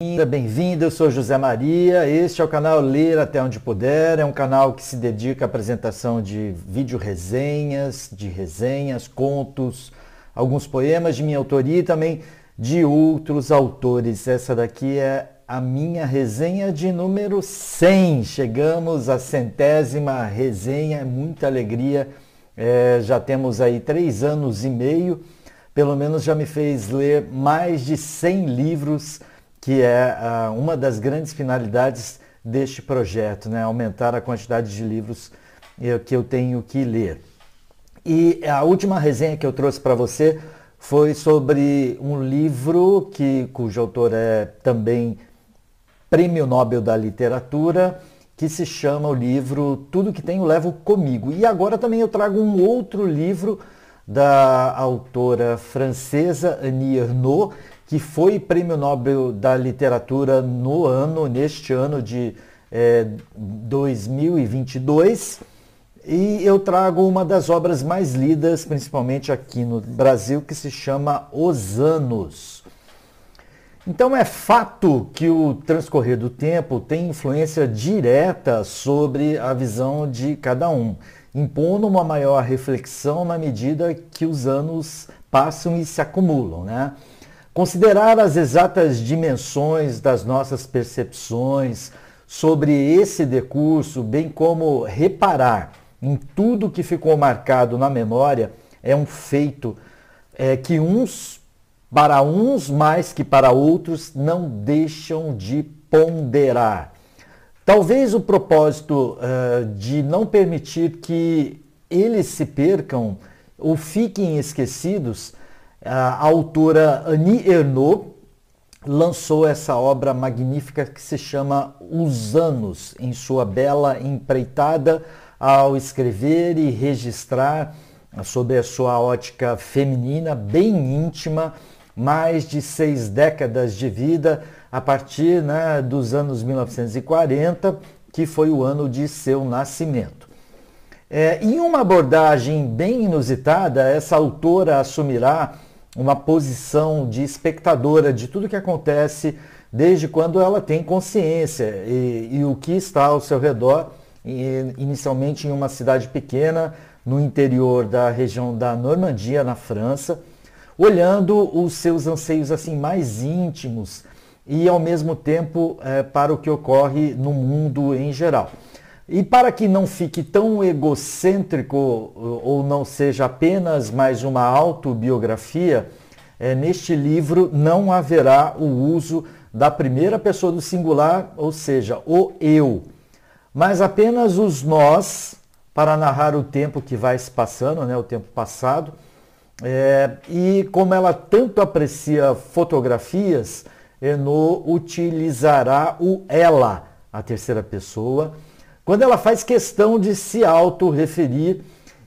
Bem-vinda, eu sou José Maria. Este é o canal Ler Até Onde Puder. É um canal que se dedica à apresentação de vídeo resenhas, de resenhas, contos, alguns poemas de minha autoria e também de outros autores. Essa daqui é a minha resenha de número 100. Chegamos à centésima resenha, muita alegria. É, já temos aí três anos e meio. Pelo menos já me fez ler mais de 100 livros que é uh, uma das grandes finalidades deste projeto, né? aumentar a quantidade de livros uh, que eu tenho que ler. E a última resenha que eu trouxe para você foi sobre um livro que, cujo autor é também Prêmio Nobel da Literatura, que se chama o livro Tudo que Tenho Levo Comigo. E agora também eu trago um outro livro da autora francesa Annie Ernaux, que foi Prêmio Nobel da Literatura no ano, neste ano de é, 2022. E eu trago uma das obras mais lidas, principalmente aqui no Brasil, que se chama Os Anos. Então é fato que o transcorrer do tempo tem influência direta sobre a visão de cada um, impondo uma maior reflexão na medida que os anos passam e se acumulam, né? Considerar as exatas dimensões das nossas percepções sobre esse decurso, bem como reparar em tudo que ficou marcado na memória, é um feito é, que uns, para uns mais que para outros, não deixam de ponderar. Talvez o propósito uh, de não permitir que eles se percam ou fiquem esquecidos a autora Annie Ernaux lançou essa obra magnífica que se chama Os Anos, em sua bela empreitada ao escrever e registrar sob a sua ótica feminina, bem íntima, mais de seis décadas de vida a partir né, dos anos 1940, que foi o ano de seu nascimento. É, em uma abordagem bem inusitada, essa autora assumirá uma posição de espectadora de tudo que acontece desde quando ela tem consciência e, e o que está ao seu redor, inicialmente em uma cidade pequena no interior da região da Normandia, na França, olhando os seus anseios assim mais íntimos e ao mesmo tempo é, para o que ocorre no mundo em geral. E para que não fique tão egocêntrico ou não seja apenas mais uma autobiografia, é, neste livro não haverá o uso da primeira pessoa do singular, ou seja, o eu, mas apenas os nós para narrar o tempo que vai se passando, né, o tempo passado. É, e como ela tanto aprecia fotografias, Eno utilizará o ela, a terceira pessoa, quando ela faz questão de se auto-referir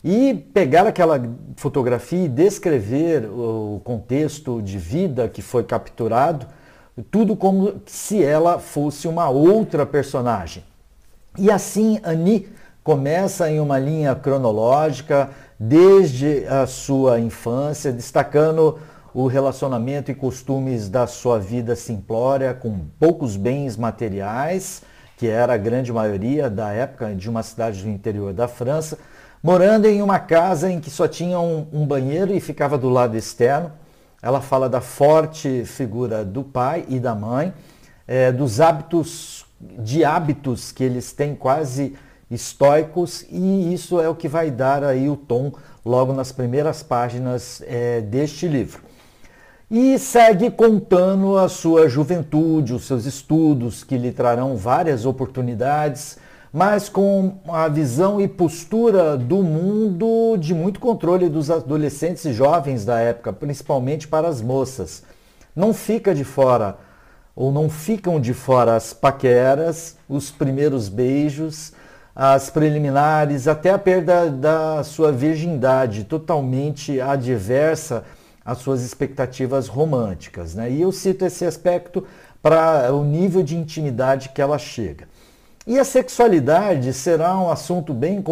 e pegar aquela fotografia e descrever o contexto de vida que foi capturado, tudo como se ela fosse uma outra personagem. E assim, Annie começa em uma linha cronológica desde a sua infância, destacando o relacionamento e costumes da sua vida simplória, com poucos bens materiais, que era a grande maioria da época de uma cidade do interior da França, morando em uma casa em que só tinha um, um banheiro e ficava do lado externo. Ela fala da forte figura do pai e da mãe, é, dos hábitos, de hábitos que eles têm quase estoicos, e isso é o que vai dar aí o tom logo nas primeiras páginas é, deste livro e segue contando a sua juventude, os seus estudos, que lhe trarão várias oportunidades, mas com a visão e postura do mundo de muito controle dos adolescentes e jovens da época, principalmente para as moças. Não fica de fora, ou não ficam de fora as paqueras, os primeiros beijos, as preliminares, até a perda da sua virgindade, totalmente adversa as suas expectativas românticas. Né? E eu cito esse aspecto para o nível de intimidade que ela chega. E a sexualidade será um assunto bem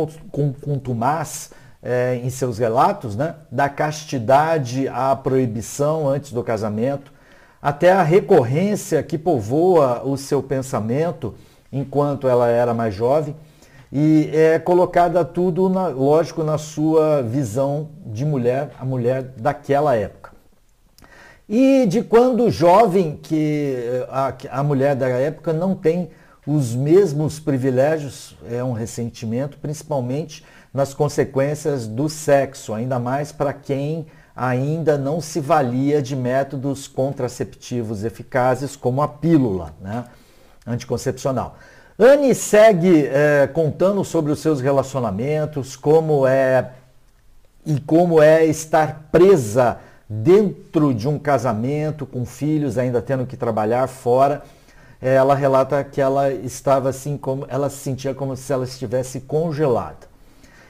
contumaz é, em seus relatos, né? da castidade à proibição antes do casamento, até a recorrência que povoa o seu pensamento enquanto ela era mais jovem e é colocada tudo, na, lógico, na sua visão de mulher, a mulher daquela época. E de quando jovem que a, a mulher da época não tem os mesmos privilégios, é um ressentimento, principalmente nas consequências do sexo, ainda mais para quem ainda não se valia de métodos contraceptivos eficazes como a pílula né, anticoncepcional. Anne segue é, contando sobre os seus relacionamentos, como é e como é estar presa dentro de um casamento com filhos, ainda tendo que trabalhar fora. É, ela relata que ela estava assim como ela se sentia como se ela estivesse congelada.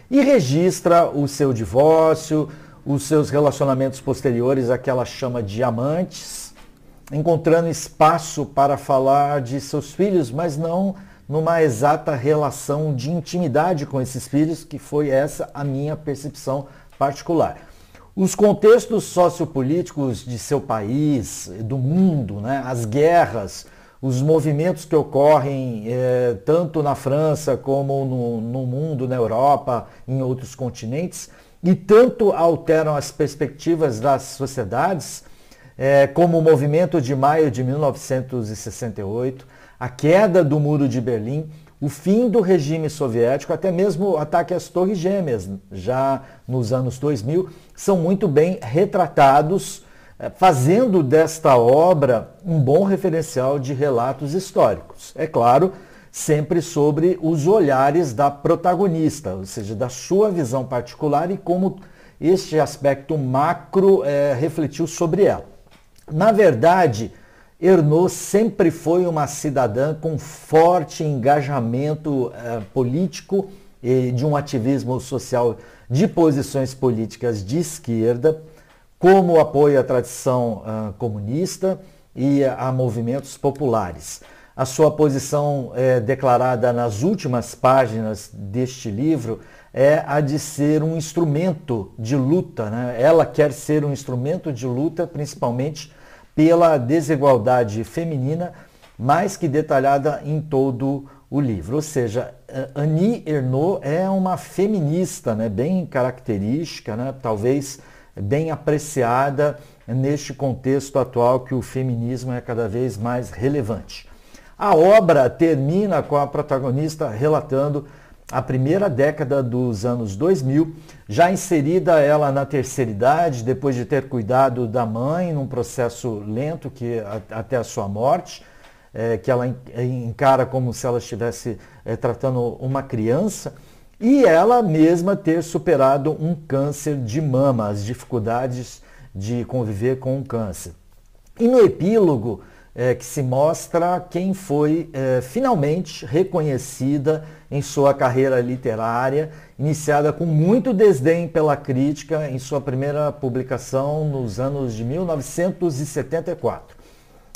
E registra o seu divórcio, os seus relacionamentos posteriores, a que ela chama de amantes, encontrando espaço para falar de seus filhos, mas não numa exata relação de intimidade com esses filhos, que foi essa a minha percepção particular. Os contextos sociopolíticos de seu país, do mundo, né, as guerras, os movimentos que ocorrem eh, tanto na França como no, no mundo, na Europa, em outros continentes, e tanto alteram as perspectivas das sociedades, é, como o movimento de maio de 1968, a queda do Muro de Berlim, o fim do regime soviético, até mesmo o ataque às Torres Gêmeas, já nos anos 2000, são muito bem retratados, é, fazendo desta obra um bom referencial de relatos históricos. É claro, sempre sobre os olhares da protagonista, ou seja, da sua visão particular e como este aspecto macro é, refletiu sobre ela. Na verdade, Ernaud sempre foi uma cidadã com forte engajamento é, político e de um ativismo social de posições políticas de esquerda, como apoio à tradição uh, comunista e a movimentos populares. A sua posição é, declarada nas últimas páginas deste livro é a de ser um instrumento de luta. Né? Ela quer ser um instrumento de luta, principalmente pela desigualdade feminina, mais que detalhada em todo o livro. Ou seja, Annie Ernaux é uma feminista, né? bem característica, né? talvez bem apreciada neste contexto atual que o feminismo é cada vez mais relevante. A obra termina com a protagonista relatando a primeira década dos anos 2000, já inserida ela na terceira idade, depois de ter cuidado da mãe num processo lento que até a sua morte, é, que ela encara como se ela estivesse é, tratando uma criança, e ela mesma ter superado um câncer de mama, as dificuldades de conviver com o câncer. E no epílogo, é, que se mostra quem foi é, finalmente reconhecida em sua carreira literária, iniciada com muito desdém pela crítica em sua primeira publicação nos anos de 1974.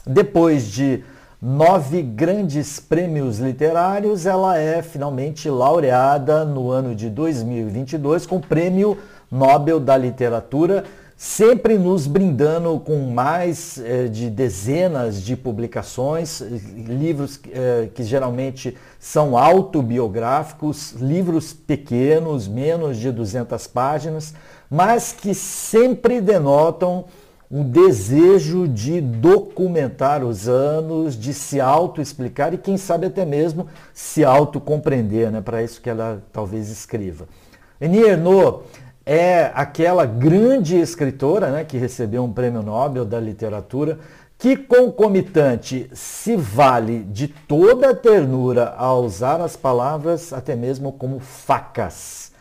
Depois de nove grandes prêmios literários, ela é finalmente laureada no ano de 2022 com o Prêmio Nobel da Literatura sempre nos brindando com mais eh, de dezenas de publicações, livros eh, que geralmente são autobiográficos, livros pequenos, menos de 200 páginas, mas que sempre denotam um desejo de documentar os anos, de se auto-explicar e quem sabe até mesmo se auto-compreender, né? para isso que ela talvez escreva. Eni Ernaux é aquela grande escritora né, que recebeu um prêmio Nobel da literatura, que concomitante se vale de toda a ternura a usar as palavras até mesmo como facas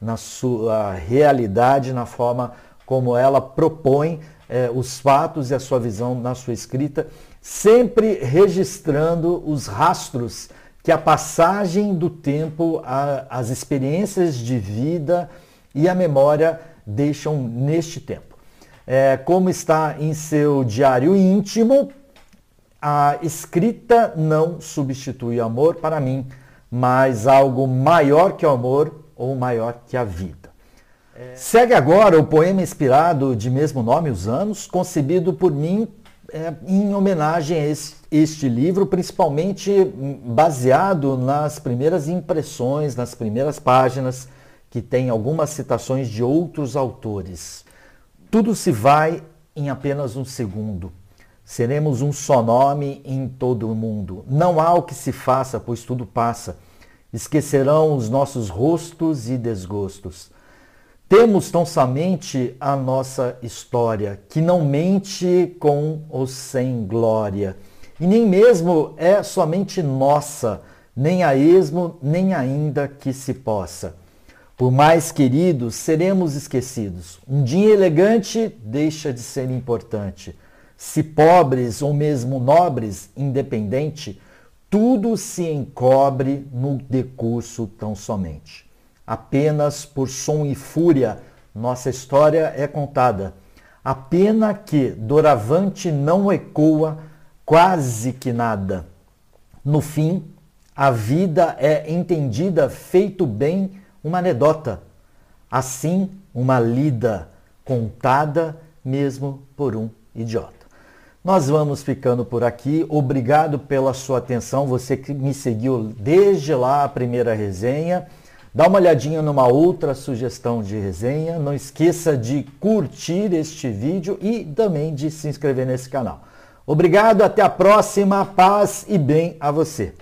na sua realidade, na forma como ela propõe eh, os fatos e a sua visão na sua escrita, sempre registrando os rastros que a passagem do tempo, a, as experiências de vida, e a memória deixam neste tempo. É, como está em seu diário íntimo, a escrita não substitui o amor para mim, mas algo maior que o amor ou maior que a vida. É... Segue agora o poema inspirado de mesmo nome, Os Anos, concebido por mim é, em homenagem a esse, este livro, principalmente baseado nas primeiras impressões, nas primeiras páginas, que tem algumas citações de outros autores. Tudo se vai em apenas um segundo. Seremos um só nome em todo o mundo. Não há o que se faça, pois tudo passa. Esquecerão os nossos rostos e desgostos. Temos tão somente a nossa história, que não mente com ou sem glória, e nem mesmo é somente nossa, nem a esmo, nem ainda que se possa. Por mais queridos, seremos esquecidos. Um dia elegante deixa de ser importante. Se pobres ou mesmo nobres, independente, tudo se encobre no decurso tão somente. Apenas por som e fúria nossa história é contada. A pena que doravante não ecoa quase que nada. No fim, a vida é entendida feito bem uma anedota. Assim, uma lida contada mesmo por um idiota. Nós vamos ficando por aqui. Obrigado pela sua atenção, você que me seguiu desde lá a primeira resenha. Dá uma olhadinha numa outra sugestão de resenha. Não esqueça de curtir este vídeo e também de se inscrever nesse canal. Obrigado, até a próxima. Paz e bem a você.